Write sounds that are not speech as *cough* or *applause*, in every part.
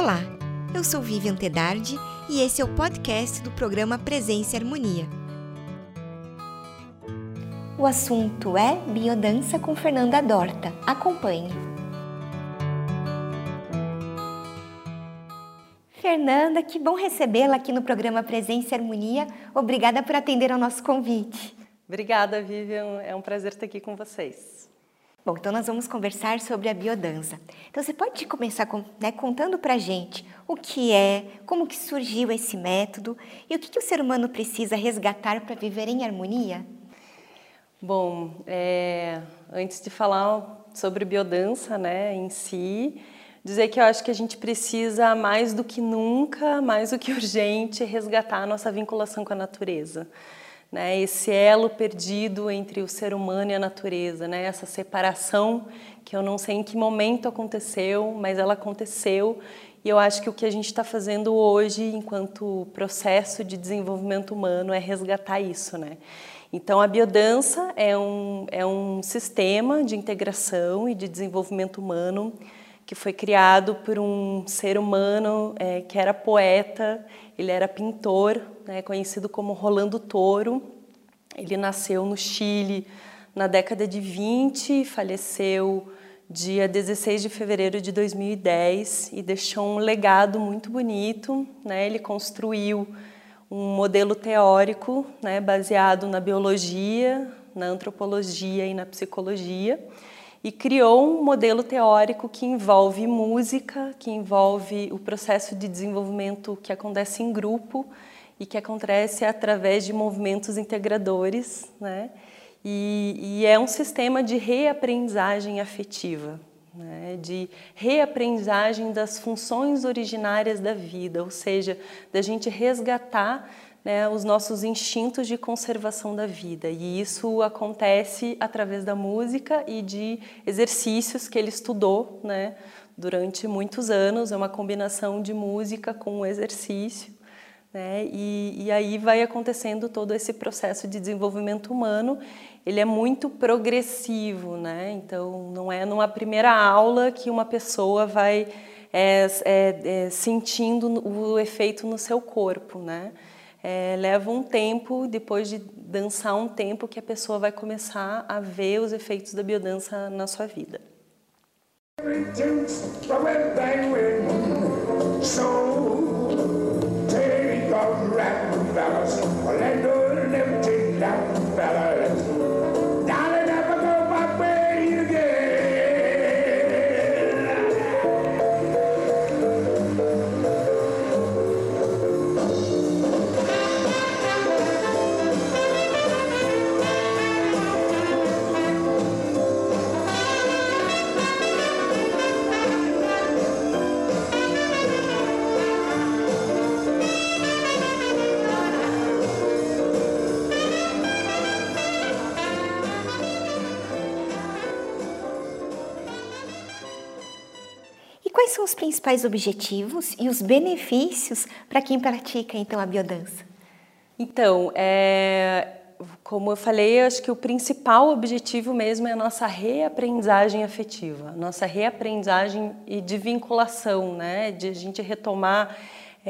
Olá, eu sou Vivian Tedardi e esse é o podcast do programa Presença e Harmonia. O assunto é biodança com Fernanda Dorta. Acompanhe. Fernanda, que bom recebê-la aqui no programa Presença e Harmonia. Obrigada por atender ao nosso convite. Obrigada, Vivian. É um prazer estar aqui com vocês. Bom, então nós vamos conversar sobre a biodança. Então você pode começar com, né, contando para gente o que é, como que surgiu esse método e o que, que o ser humano precisa resgatar para viver em harmonia? Bom, é, antes de falar sobre biodança né, em si, dizer que eu acho que a gente precisa mais do que nunca, mais do que *laughs* urgente, resgatar a nossa vinculação com a natureza né, esse elo perdido entre o ser humano e a natureza, né, essa separação que eu não sei em que momento aconteceu, mas ela aconteceu e eu acho que o que a gente está fazendo hoje, enquanto processo de desenvolvimento humano, é resgatar isso, né? Então, a biodança é um, é um sistema de integração e de desenvolvimento humano que foi criado por um ser humano é, que era poeta, ele era pintor, né, conhecido como Rolando Toro. Ele nasceu no Chile na década de 20, faleceu dia 16 de fevereiro de 2010 e deixou um legado muito bonito. Né? Ele construiu um modelo teórico né, baseado na biologia, na antropologia e na psicologia e criou um modelo teórico que envolve música, que envolve o processo de desenvolvimento que acontece em grupo e que acontece através de movimentos integradores, né? E, e é um sistema de reaprendizagem afetiva, né? de reaprendizagem das funções originárias da vida, ou seja, da gente resgatar né, os nossos instintos de conservação da vida. E isso acontece através da música e de exercícios que ele estudou né, durante muitos anos. É uma combinação de música com exercício. Né, e, e aí vai acontecendo todo esse processo de desenvolvimento humano. Ele é muito progressivo, né? então não é numa primeira aula que uma pessoa vai é, é, é, sentindo o efeito no seu corpo, né? É, leva um tempo, depois de dançar um tempo, que a pessoa vai começar a ver os efeitos da biodança na sua vida. Quais os principais objetivos e os benefícios para quem pratica então a biodança? Então, é, como eu falei, acho que o principal objetivo mesmo é a nossa reaprendizagem afetiva, nossa reaprendizagem e de vinculação, né? De a gente retomar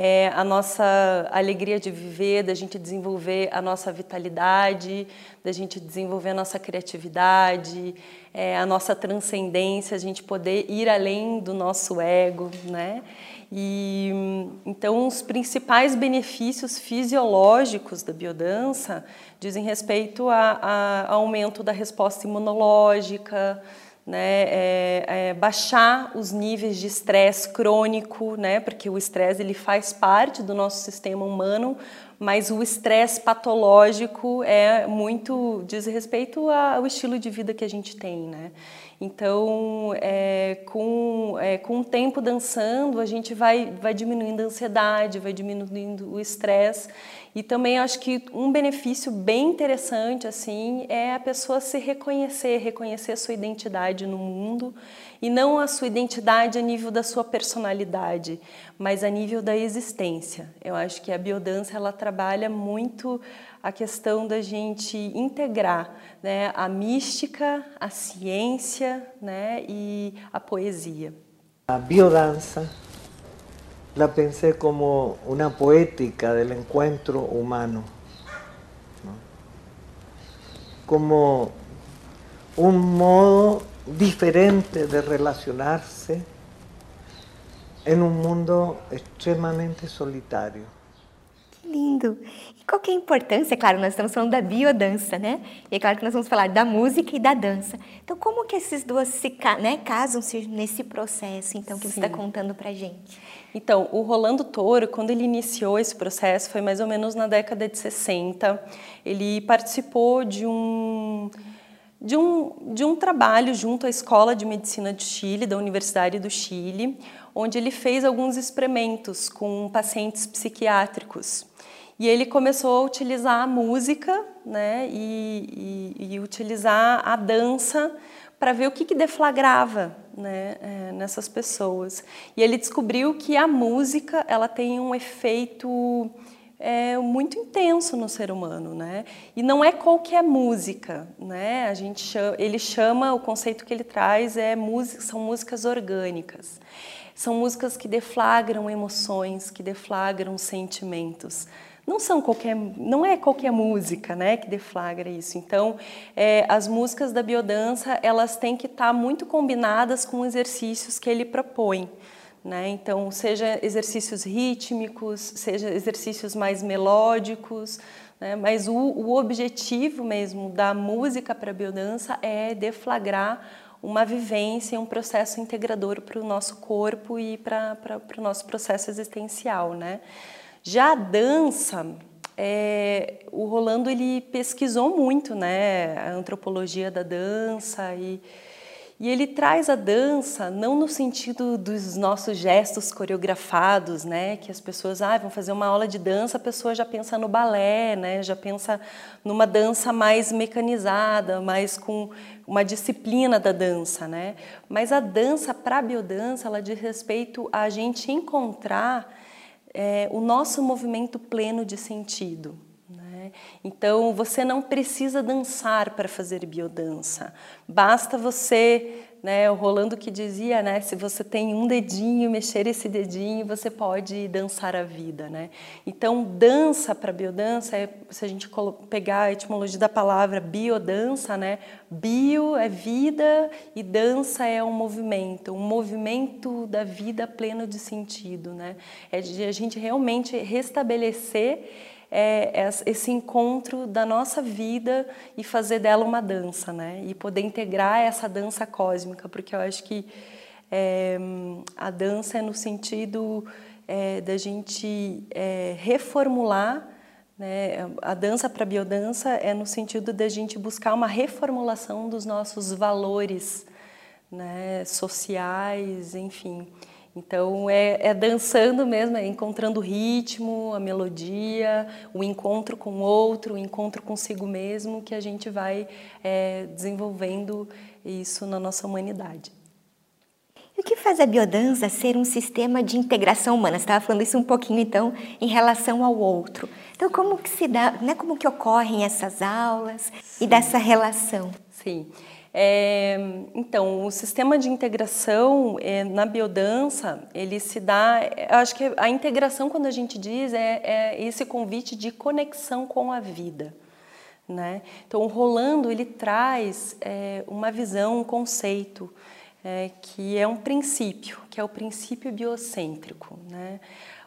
é, a nossa alegria de viver, da gente desenvolver a nossa vitalidade, da gente desenvolver a nossa criatividade, é, a nossa transcendência, a gente poder ir além do nosso ego, né? E então os principais benefícios fisiológicos da biodança dizem respeito a, a aumento da resposta imunológica, né, é, é baixar os níveis de estresse crônico, né, porque o estresse ele faz parte do nosso sistema humano, mas o estresse patológico é muito diz respeito ao estilo de vida que a gente tem, né? Então, é, com, é, com o tempo dançando, a gente vai, vai diminuindo a ansiedade, vai diminuindo o estresse. E também acho que um benefício bem interessante assim é a pessoa se reconhecer, reconhecer a sua identidade no mundo e não a sua identidade a nível da sua personalidade, mas a nível da existência. Eu acho que a biodança ela trabalha muito a questão da gente integrar né, a mística, a ciência né, e a poesia. A biodança la pensé como una poética del encuentro humano, ¿no? como un modo diferente de relacionarse en un mundo extremamente solitario. Que lindo! E qual que é a importância? Claro, nós estamos falando da biodança, né? E é claro que nós vamos falar da música e da dança. Então, como que esses duas se né, casam-se nesse processo, então, que Sim. você está contando para gente? Então, o Rolando Toro, quando ele iniciou esse processo, foi mais ou menos na década de 60. Ele participou de um de um, de um trabalho junto à Escola de Medicina do Chile, da Universidade do Chile, onde ele fez alguns experimentos com pacientes psiquiátricos. E ele começou a utilizar a música né, e, e, e utilizar a dança para ver o que, que deflagrava né, é, nessas pessoas. E ele descobriu que a música ela tem um efeito é muito intenso no ser humano, né? E não é qualquer música, né? A gente chama, ele chama o conceito que ele traz é música, são músicas orgânicas. São músicas que deflagram emoções, que deflagram sentimentos. Não são qualquer, não é qualquer música, né, que deflagra isso. Então, é, as músicas da biodança elas têm que estar muito combinadas com exercícios que ele propõe. Né? Então, seja exercícios rítmicos, seja exercícios mais melódicos, né? mas o, o, objetivo mesmo da música para a biodança é deflagrar uma vivência, um processo integrador para o nosso corpo e para o nosso processo existencial. Né? Já a dança, é, o Rolando ele pesquisou muito né, a antropologia da dança e e ele traz a dança não no sentido dos nossos gestos coreografados, né, que as pessoas ah, vão fazer uma aula de dança, a pessoa já pensa no balé, né, já pensa numa dança mais mecanizada, mais com uma disciplina da dança, né? Mas a dança para a biodança, ela diz respeito a gente encontrar é, o nosso movimento pleno de sentido, então, você não precisa dançar para fazer biodança. Basta você, né, o Rolando que dizia, né, se você tem um dedinho, mexer esse dedinho, você pode dançar a vida, né? Então, dança para biodança, é, se a gente pegar a etimologia da palavra biodança, né, bio é vida e dança é um movimento, um movimento da vida pleno de sentido, né? É de a gente realmente restabelecer é, é esse encontro da nossa vida e fazer dela uma dança, né? E poder integrar essa dança cósmica, porque eu acho que é, a dança é no sentido é, da gente é, reformular né? A dança para a biodança é no sentido da gente buscar uma reformulação dos nossos valores né? sociais, enfim. Então é, é, dançando mesmo, é encontrando o ritmo, a melodia, o encontro com o outro, o encontro consigo mesmo, que a gente vai é, desenvolvendo isso na nossa humanidade. E o que faz a biodança ser um sistema de integração humana? Você estava falando isso um pouquinho então em relação ao outro. Então como que se dá, né, como que ocorrem essas aulas Sim. e dessa relação? Sim. É, então, o sistema de integração é, na biodança, ele se dá, acho que a integração, quando a gente diz, é, é esse convite de conexão com a vida. Né? Então, o Rolando, ele traz é, uma visão, um conceito, é, que é um princípio, que é o princípio biocêntrico. Né?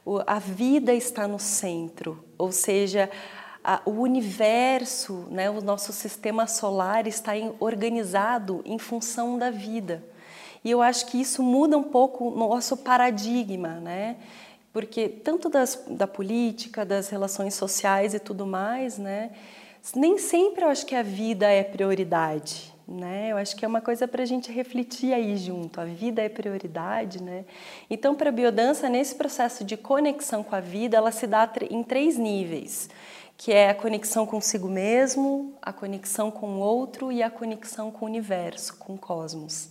O, a vida está no centro, ou seja, a, o universo, né, o nosso sistema solar está em, organizado em função da vida. E eu acho que isso muda um pouco o nosso paradigma, né? Porque tanto das, da política, das relações sociais e tudo mais, né? Nem sempre eu acho que a vida é prioridade, né? Eu acho que é uma coisa para a gente refletir aí junto. A vida é prioridade, né? Então, para a biodança, nesse processo de conexão com a vida, ela se dá em três níveis que é a conexão consigo mesmo, a conexão com o outro e a conexão com o universo, com o cosmos.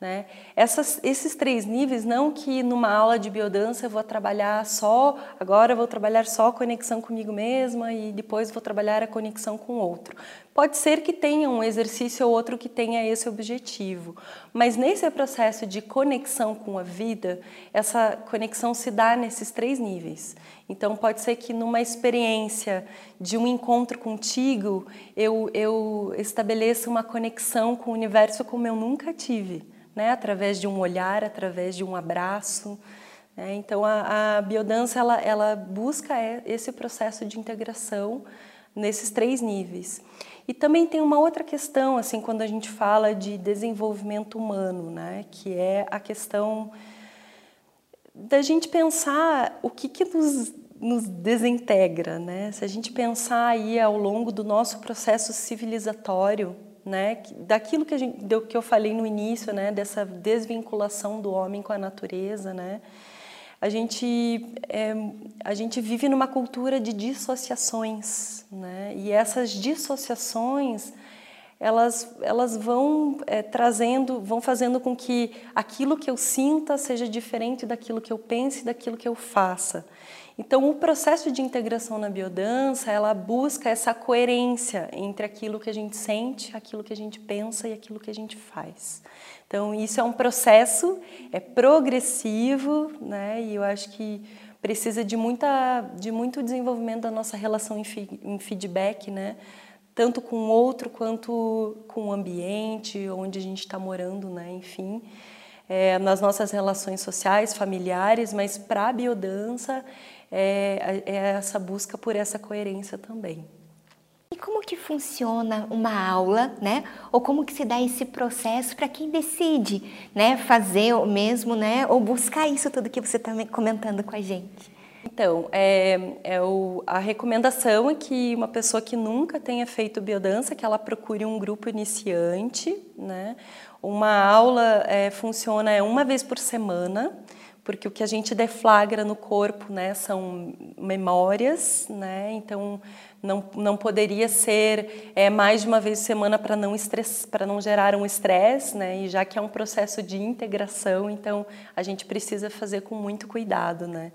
Né? Essas, esses três níveis, não que numa aula de biodança eu vou trabalhar só, agora eu vou trabalhar só a conexão comigo mesma e depois vou trabalhar a conexão com o outro. Pode ser que tenha um exercício ou outro que tenha esse objetivo, mas nesse processo de conexão com a vida, essa conexão se dá nesses três níveis. Então, pode ser que numa experiência de um encontro contigo, eu, eu estabeleça uma conexão com o universo como eu nunca tive, né? através de um olhar, através de um abraço. Né? Então, a, a biodança ela, ela busca esse processo de integração nesses três níveis. E também tem uma outra questão, assim, quando a gente fala de desenvolvimento humano, né? que é a questão da gente pensar o que, que nos, nos desintegra, né? Se a gente pensar aí ao longo do nosso processo civilizatório, né, daquilo que, gente, que eu falei no início, né, dessa desvinculação do homem com a natureza, né, a gente, é, a gente vive numa cultura de dissociações, né, e essas dissociações elas, elas vão é, trazendo, vão fazendo com que aquilo que eu sinta seja diferente daquilo que eu pense daquilo que eu faça. Então, o processo de integração na biodança, ela busca essa coerência entre aquilo que a gente sente, aquilo que a gente pensa e aquilo que a gente faz. Então, isso é um processo, é progressivo, né? E eu acho que precisa de, muita, de muito desenvolvimento da nossa relação em, em feedback, né? tanto com o outro quanto com o ambiente onde a gente está morando, né? Enfim, é, nas nossas relações sociais, familiares, mas para a biodança é, é essa busca por essa coerência também. E como que funciona uma aula, né? Ou como que se dá esse processo para quem decide, né, fazer o mesmo, né, ou buscar isso tudo que você está comentando com a gente? Então, é, é o, a recomendação é que uma pessoa que nunca tenha feito biodança, que ela procure um grupo iniciante, né? Uma aula é, funciona uma vez por semana, porque o que a gente deflagra no corpo, né, são memórias, né? Então, não, não poderia ser é, mais de uma vez por semana para não não gerar um estresse, né? E já que é um processo de integração, então a gente precisa fazer com muito cuidado, né?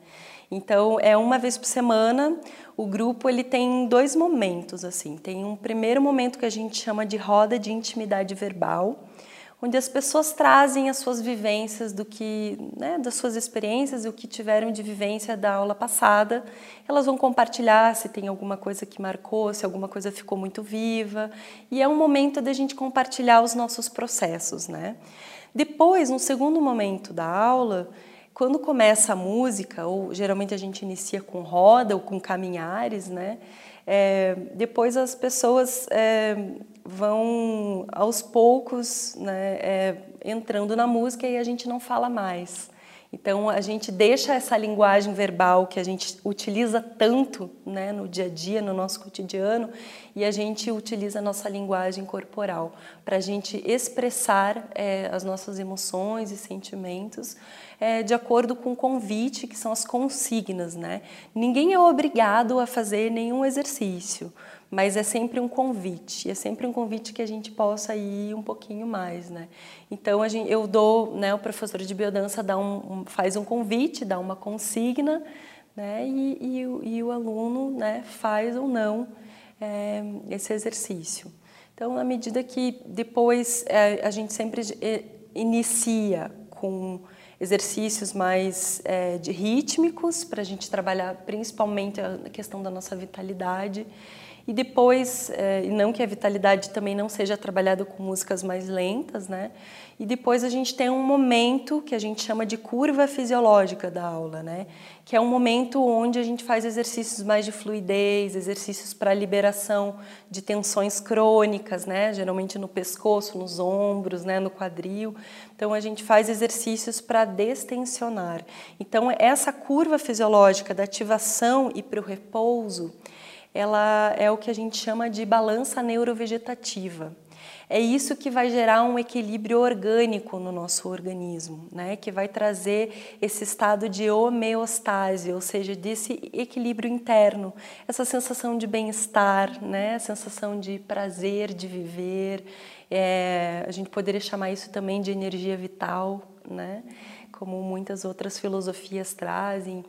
Então, é uma vez por semana. O grupo ele tem dois momentos assim. Tem um primeiro momento que a gente chama de roda de intimidade verbal, onde as pessoas trazem as suas vivências do que, né, das suas experiências o que tiveram de vivência da aula passada. Elas vão compartilhar se tem alguma coisa que marcou, se alguma coisa ficou muito viva. E é um momento da gente compartilhar os nossos processos, né? Depois, no segundo momento da aula, quando começa a música, ou geralmente a gente inicia com roda ou com caminhares, né? É, depois as pessoas é, vão aos poucos né, é, entrando na música e a gente não fala mais. Então a gente deixa essa linguagem verbal que a gente utiliza tanto né, no dia a dia, no nosso cotidiano, e a gente utiliza a nossa linguagem corporal para a gente expressar é, as nossas emoções e sentimentos é, de acordo com o convite, que são as consignas. Né? Ninguém é obrigado a fazer nenhum exercício mas é sempre um convite, é sempre um convite que a gente possa ir um pouquinho mais, né? Então gente, eu dou, né, o professor de biodança dá um, um, faz um convite, dá uma consigna, né, e, e, e o aluno, né, faz ou não é, esse exercício. Então, à medida que depois é, a gente sempre é, inicia com exercícios mais é, de rítmicos para a gente trabalhar principalmente a questão da nossa vitalidade e depois, é, não que a vitalidade também não seja trabalhada com músicas mais lentas, né? E depois a gente tem um momento que a gente chama de curva fisiológica da aula, né? Que é um momento onde a gente faz exercícios mais de fluidez, exercícios para liberação de tensões crônicas, né? Geralmente no pescoço, nos ombros, né? No quadril. Então a gente faz exercícios para destensionar. Então essa curva fisiológica da ativação e para o repouso ela é o que a gente chama de balança neurovegetativa. É isso que vai gerar um equilíbrio orgânico no nosso organismo, né? que vai trazer esse estado de homeostase, ou seja, desse equilíbrio interno, essa sensação de bem-estar, né? sensação de prazer de viver. É, a gente poderia chamar isso também de energia vital, né? como muitas outras filosofias trazem.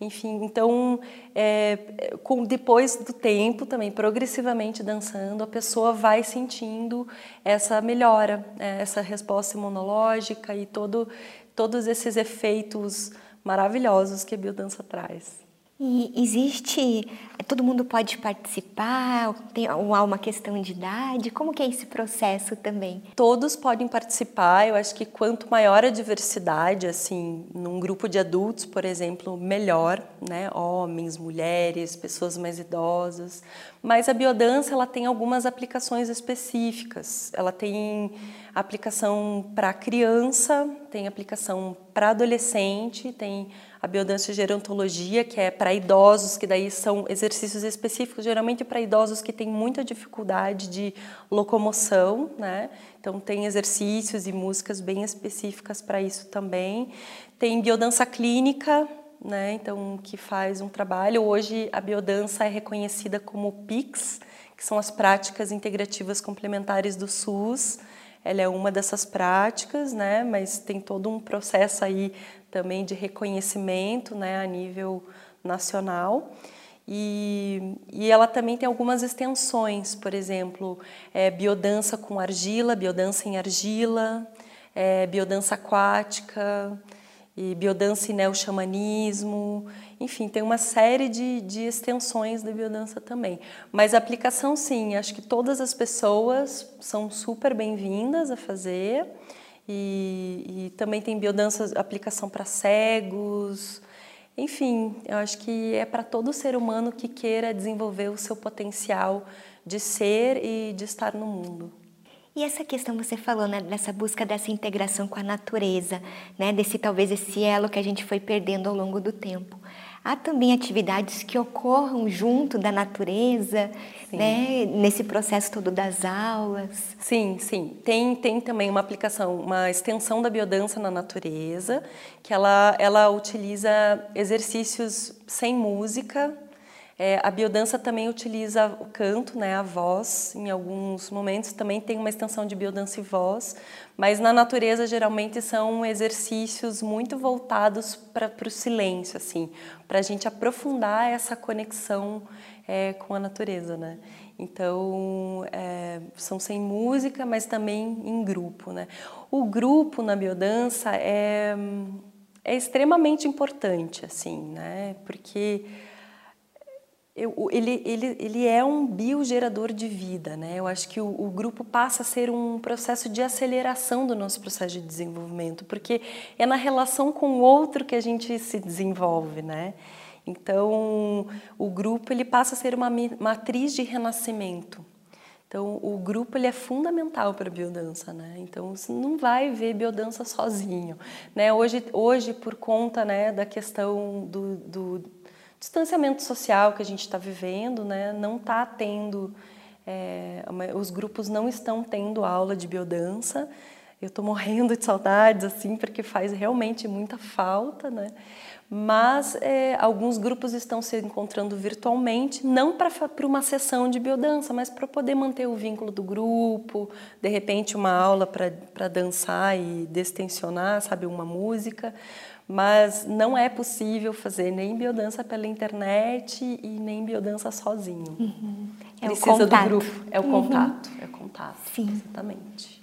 Enfim, então, é, com, depois do tempo também, progressivamente dançando, a pessoa vai sentindo essa melhora, é, essa resposta imunológica e todo, todos esses efeitos maravilhosos que a biodança traz. E existe, todo mundo pode participar, tem, ou há uma questão de idade? Como que é esse processo também? Todos podem participar, eu acho que quanto maior a diversidade, assim, num grupo de adultos, por exemplo, melhor, né? Homens, mulheres, pessoas mais idosas. Mas a biodança, ela tem algumas aplicações específicas. Ela tem aplicação para criança, tem aplicação para adolescente, tem a biodança gerontologia, que é para idosos, que daí são exercícios específicos, geralmente para idosos que têm muita dificuldade de locomoção, né? Então tem exercícios e músicas bem específicas para isso também. Tem biodança clínica, né? Então que faz um trabalho. Hoje a biodança é reconhecida como PICS, que são as práticas integrativas complementares do SUS ela é uma dessas práticas, né, mas tem todo um processo aí também de reconhecimento né, a nível nacional. E, e, ela também tem algumas extensões, por exemplo, é, biodança com argila, biodança em argila, é, biodança aquática, e biodança e neoxamanismo, enfim, tem uma série de, de extensões da biodança também. Mas a aplicação, sim, acho que todas as pessoas são super bem-vindas a fazer. E, e também tem biodança, aplicação para cegos. Enfim, eu acho que é para todo ser humano que queira desenvolver o seu potencial de ser e de estar no mundo. E essa questão você falou, né, dessa busca dessa integração com a natureza, né, desse talvez esse elo que a gente foi perdendo ao longo do tempo. Há também atividades que ocorram junto da natureza, né, nesse processo todo das aulas. Sim, sim. Tem, tem também uma aplicação, uma extensão da biodança na natureza, que ela, ela utiliza exercícios sem música, é, a biodança também utiliza o canto, né, a voz, em alguns momentos também tem uma extensão de biodança e voz, mas na natureza geralmente são exercícios muito voltados para o silêncio, assim, para a gente aprofundar essa conexão é, com a natureza, né? Então, é, são sem música, mas também em grupo, né? O grupo na biodança é, é extremamente importante, assim, né? Porque eu, ele, ele, ele é um biogerador de vida, né? Eu acho que o, o, grupo passa a ser um processo de aceleração do nosso processo de desenvolvimento, porque é na relação com o outro que a gente se desenvolve, né? Então, o grupo ele passa a ser uma matriz de renascimento. Então, o grupo ele é fundamental para a biodança, né? Então, você não vai ver biodança sozinho, né? Hoje, hoje por conta né, da questão do, do distanciamento social que a gente está vivendo, né, não está tendo, é, os grupos não estão tendo aula de biodança. Eu estou morrendo de saudades, assim, porque faz realmente muita falta, né? Mas é, alguns grupos estão se encontrando virtualmente, não para uma sessão de biodança, mas para poder manter o vínculo do grupo, de repente uma aula para dançar e destensionar, sabe, uma música mas não é possível fazer nem biodança pela internet e nem biodança sozinho. Uhum. É Precisa o contato. do grupo. É o uhum. contato. É o contato. Sim. Exatamente.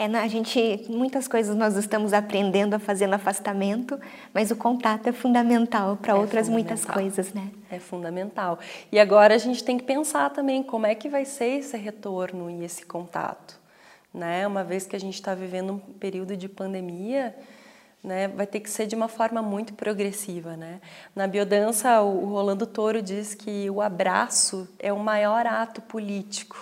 É, a gente, muitas coisas nós estamos aprendendo a fazer no afastamento, mas o contato é fundamental para é outras muitas coisas, né? É fundamental. E agora a gente tem que pensar também como é que vai ser esse retorno e esse contato, né? Uma vez que a gente está vivendo um período de pandemia, né, vai ter que ser de uma forma muito progressiva. Né? Na biodança, o Rolando Toro diz que o abraço é o maior ato político,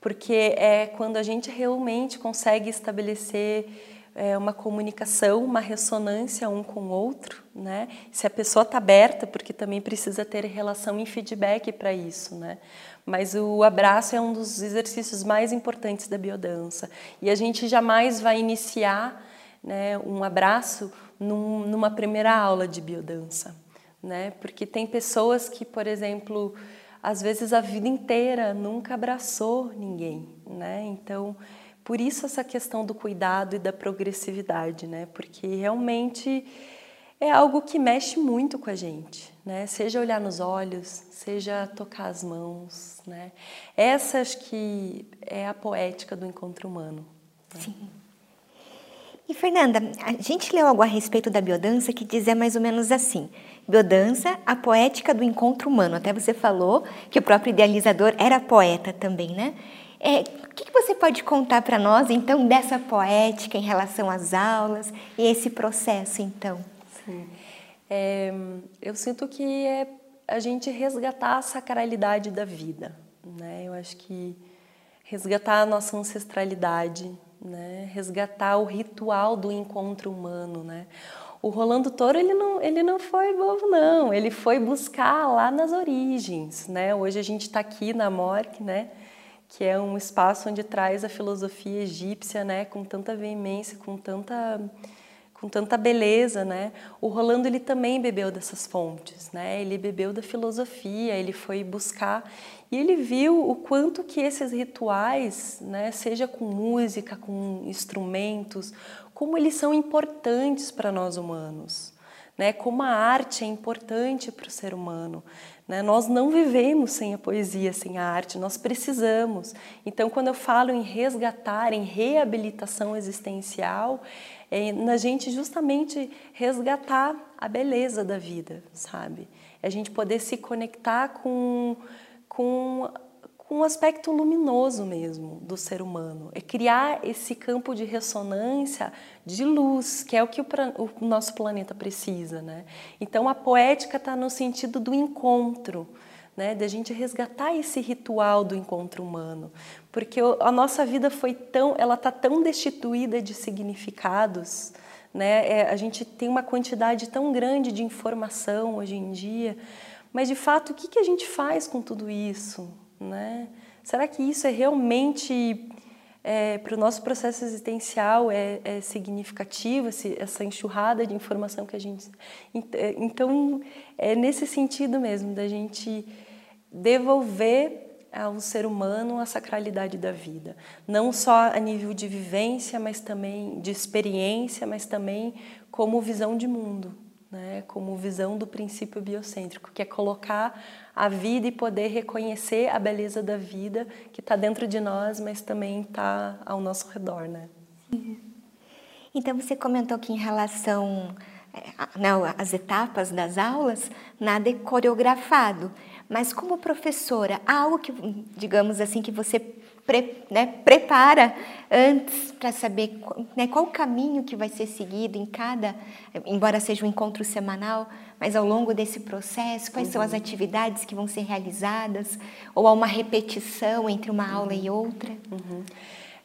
porque é quando a gente realmente consegue estabelecer é, uma comunicação, uma ressonância um com o outro, né? Se a pessoa está aberta, porque também precisa ter relação e feedback para isso, né? Mas o abraço é um dos exercícios mais importantes da biodança e a gente jamais vai iniciar né, um abraço num, numa primeira aula de biodança, né? Porque tem pessoas que, por exemplo, às vezes a vida inteira nunca abraçou ninguém, né? Então, por isso essa questão do cuidado e da progressividade, né? Porque realmente é algo que mexe muito com a gente, né? Seja olhar nos olhos, seja tocar as mãos, né? Essa acho que é a poética do encontro humano. Né? Sim. E Fernanda, a gente leu algo a respeito da biodança que dizia mais ou menos assim: biodança, a poética do encontro humano. Até você falou que o próprio idealizador era poeta também, né? É, o que, você pode contar para nós, então, dessa poética em relação às aulas e esse processo, então? Sim. É, eu sinto que é a gente resgatar a sacralidade da vida, né? Eu acho que resgatar a nossa ancestralidade, né? Resgatar o ritual do encontro humano, né? O Rolando Toro ele não, ele não foi bobo não, ele foi buscar lá nas origens, né? Hoje a gente está aqui na Morque, né? que é um espaço onde traz a filosofia egípcia, né, com tanta veemência, com tanta com tanta beleza, né? O Rolando ele também bebeu dessas fontes, né? Ele bebeu da filosofia, ele foi buscar e ele viu o quanto que esses rituais, né, seja com música, com instrumentos, como eles são importantes para nós humanos, né? Como a arte é importante para o ser humano. Né? Nós não vivemos sem a poesia, sem a arte, nós precisamos. Então, quando eu falo em resgatar, em reabilitação existencial, é na gente justamente resgatar a beleza da vida, sabe? É a gente poder se conectar com, com com um aspecto luminoso mesmo do ser humano. É criar esse campo de ressonância de luz, que é o que o, o nosso planeta precisa. Né? Então a poética está no sentido do encontro, né? de a gente resgatar esse ritual do encontro humano. Porque a nossa vida foi tão, ela está tão destituída de significados, né? É, a gente tem uma quantidade tão grande de informação hoje em dia, mas de fato o que, a gente faz com tudo isso? Né? Será que isso é realmente é, para o nosso processo existencial é, é significativo essa enxurrada de informação que a gente é, então é nesse sentido mesmo da gente devolver ao ser humano a sacralidade da vida não só a nível de vivência mas também de experiência mas também como visão de mundo né, como visão do princípio biocêntrico, que é colocar a vida e poder reconhecer a beleza da vida que está dentro de nós, mas também está ao nosso redor, né? Então você comentou que em relação é, às etapas das aulas, nada é coreografado, mas como professora, há algo que, digamos assim, que você pre, né, prepara antes para saber né, qual o caminho que vai ser seguido em cada, embora seja um encontro semanal, mas ao longo desse processo, quais uhum. são as uhum. atividades que vão ser realizadas, ou há uma repetição entre uma aula uhum. e outra? Uhum.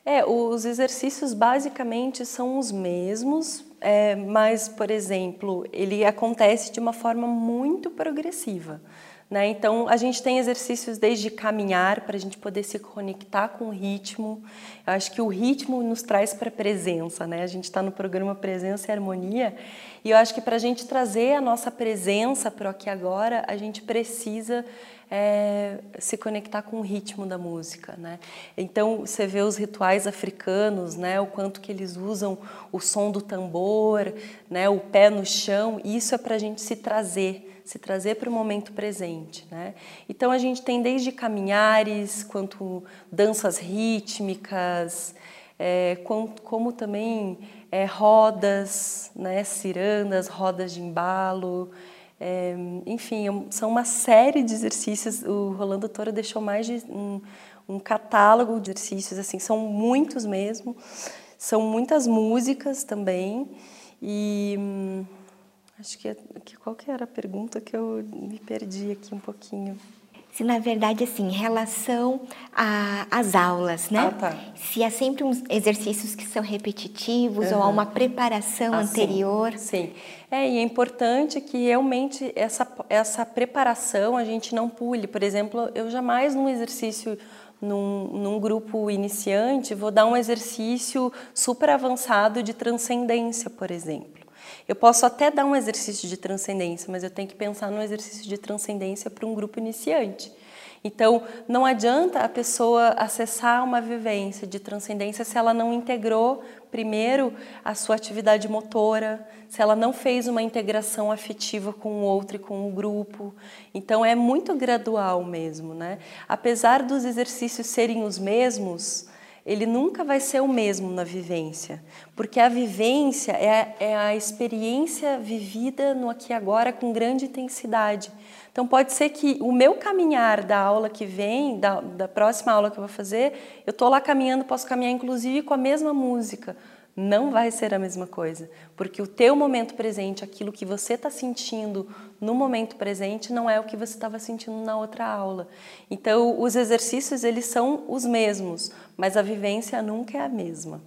É, os exercícios basicamente são os mesmos, é, mas, por exemplo, ele acontece de uma forma muito progressiva. Né? Então, a gente tem exercícios desde caminhar, para a gente poder se conectar com o ritmo. Eu acho que o ritmo nos traz para a presença. Né? A gente está no programa Presença e Harmonia, e eu acho que para a gente trazer a nossa presença para o aqui e agora, a gente precisa é, se conectar com o ritmo da música, né? Então você vê os rituais africanos, né? O quanto que eles usam o som do tambor, né? O pé no chão. Isso é para a gente se trazer se trazer para o momento presente. Né? Então a gente tem desde caminhares, quanto danças rítmicas, é, como, como, também é, rodas, né, cirandas, rodas de embalo, é, enfim, é são uma série de exercícios. O Rolando Toro deixou mais de um, um catálogo de exercícios, assim, são muitos mesmo, são muitas músicas também e hum, Acho que, que qual que era a pergunta que eu me perdi aqui um pouquinho. Se na verdade assim, em relação às aulas, né? Ah, tá. Se há sempre uns exercícios que são repetitivos uhum. ou há uma preparação ah, anterior. Sim. sim. É, e é importante que realmente essa, essa preparação a gente não pule. Por exemplo, eu jamais num exercício num, num, grupo iniciante, vou dar um exercício super avançado de transcendência, por exemplo. Eu posso até dar um exercício de transcendência, mas eu tenho que pensar no exercício de transcendência para um grupo iniciante. Então, não adianta a pessoa acessar uma vivência de transcendência se ela não integrou primeiro a sua atividade motora, se ela não fez uma integração afetiva com o outro e com o grupo. Então é muito gradual mesmo, né? Apesar dos exercícios serem os mesmos, ele nunca vai ser o mesmo na vivência, porque a vivência é, é a experiência vivida no aqui e agora com grande intensidade. Então pode ser que o meu caminhar da aula que vem, da, da próxima aula que eu vou fazer, eu estou lá caminhando, posso caminhar inclusive com a mesma música, não vai ser a mesma coisa, porque o teu momento presente, aquilo que você está sentindo no momento presente, não é o que você estava sentindo na outra aula. Então, os exercícios eles são os mesmos, mas a vivência nunca é a mesma.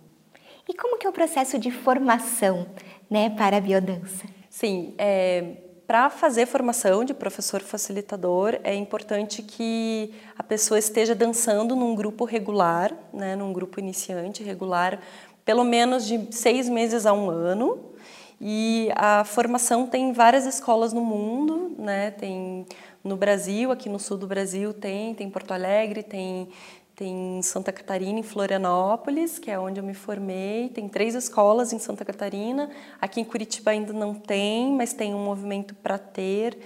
E como que é o processo de formação, né, para a biodança? Sim, é, para fazer formação de professor facilitador, é importante que a pessoa esteja dançando num grupo regular, né, num grupo iniciante regular, pelo menos de seis meses a um ano. E a formação tem várias escolas no mundo, né? Tem no Brasil, aqui no sul do Brasil tem, tem Porto Alegre, tem tem Santa Catarina, em Florianópolis, que é onde eu me formei. Tem três escolas em Santa Catarina. Aqui em Curitiba ainda não tem, mas tem um movimento para ter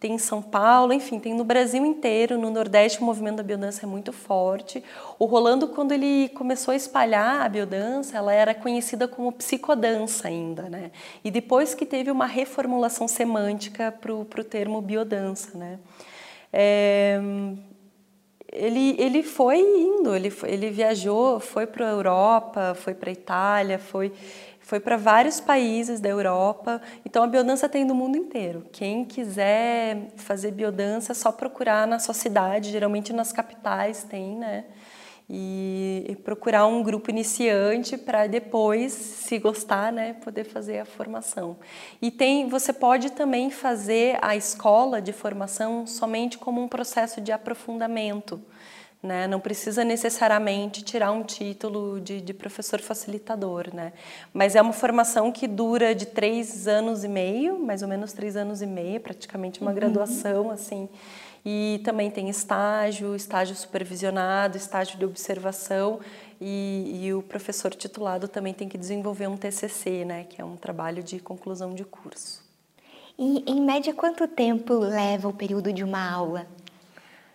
tem em São Paulo, enfim, tem no Brasil inteiro, no Nordeste o movimento da biodança é muito forte. O Rolando, quando ele começou a espalhar a biodança, ela era conhecida como psicodança ainda, né? E depois que teve uma reformulação semântica para o termo biodança, né? É, ele, ele foi indo, ele, ele viajou, foi para a Europa, foi para a Itália, foi foi para vários países da Europa. Então a biodança tem no mundo inteiro. Quem quiser fazer biodança é só procurar na sua cidade, geralmente nas capitais tem, né? E, e procurar um grupo iniciante para depois, se gostar, né, poder fazer a formação. E tem, você pode também fazer a escola de formação somente como um processo de aprofundamento. Né? Não precisa necessariamente tirar um título de, de, professor facilitador, né? Mas é uma formação que dura de três anos e meio, mais ou menos três anos e meio, praticamente uma uhum. graduação, assim. E também tem estágio, estágio supervisionado, estágio de observação e, e, o professor titulado também tem que desenvolver um TCC, né? Que é um trabalho de conclusão de curso. E, em média, quanto tempo leva o período de uma aula?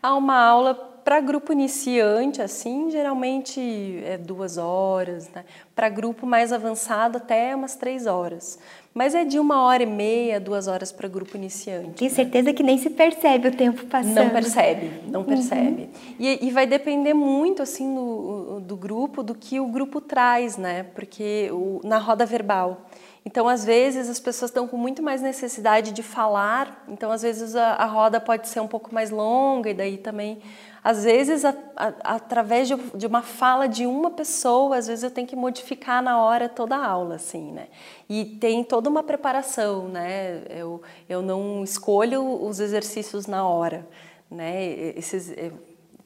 Há uma aula para grupo iniciante, assim, geralmente é duas horas, né? Para grupo mais avançado, até umas três horas. Mas é de uma hora e meia, duas horas para grupo iniciante. Tenho né? certeza que nem se percebe o tempo passando. Não percebe, não uhum. percebe. Uhum. E, e, vai depender muito, assim, do, do grupo, do que o grupo traz, né? Porque o, na roda verbal. Então, às vezes, as pessoas estão com muito mais necessidade de falar, então, às vezes, a, a roda pode ser um pouco mais longa, e daí também às vezes, a, a, através de, de, uma fala de uma pessoa, às vezes eu tenho que modificar na hora toda a aula, assim, né? E tem toda uma preparação, né? Eu, eu não escolho os exercícios na hora, né? Esses, é,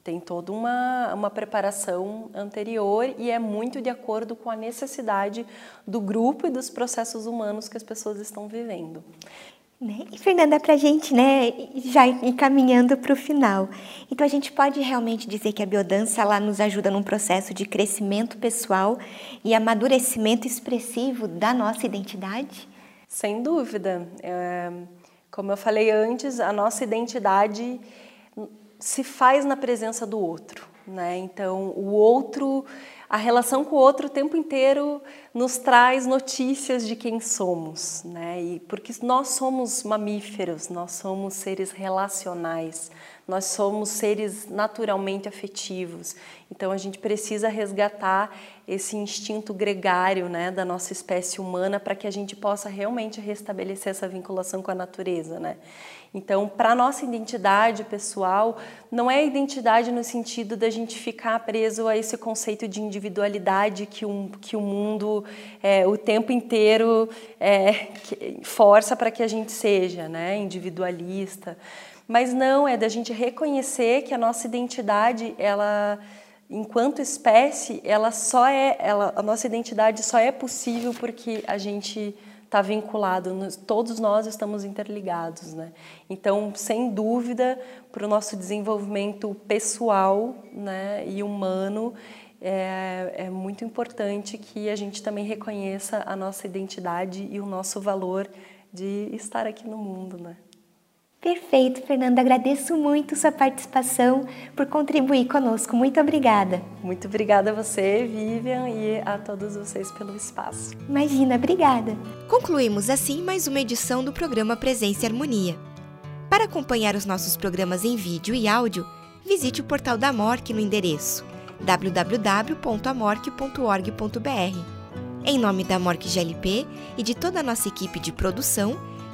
tem toda uma, uma preparação anterior e é muito de acordo com a necessidade do grupo e dos processos humanos que as pessoas estão vivendo. Né? E Fernanda, para a gente né, já ir caminhando para o final, então a gente pode realmente dizer que a biodança ela nos ajuda num processo de crescimento pessoal e amadurecimento expressivo da nossa identidade? Sem dúvida. É, como eu falei antes, a nossa identidade se faz na presença do outro. Né? Então, o outro a relação com o outro o tempo inteiro nos traz notícias de quem somos, né? E porque nós somos mamíferos, nós somos seres relacionais, nós somos seres naturalmente afetivos. Então a gente precisa resgatar esse instinto gregário, né, da nossa espécie humana para que a gente possa realmente restabelecer essa vinculação com a natureza, né? Então, para a nossa identidade pessoal, não é identidade no sentido da gente ficar preso a esse conceito de individualidade que, um, que o mundo é, o tempo inteiro é, força para que a gente seja, né? individualista. Mas não, é da gente reconhecer que a nossa identidade, ela enquanto espécie, ela só é, ela, a nossa identidade só é possível porque a gente está vinculado, todos nós estamos interligados, né? Então, sem dúvida, para o nosso desenvolvimento pessoal, né, e humano, é, é muito importante que a gente também reconheça a nossa identidade e o nosso valor de estar aqui no mundo, né? Perfeito, Fernanda. Agradeço muito sua participação por contribuir conosco. Muito obrigada. Muito obrigada a você, Vivian, e a todos vocês pelo espaço. Imagina, obrigada. Concluímos assim mais uma edição do programa Presença e Harmonia. Para acompanhar os nossos programas em vídeo e áudio, visite o portal da MORC no endereço www.amorque.org.br. Em nome da MORC GLP e de toda a nossa equipe de produção,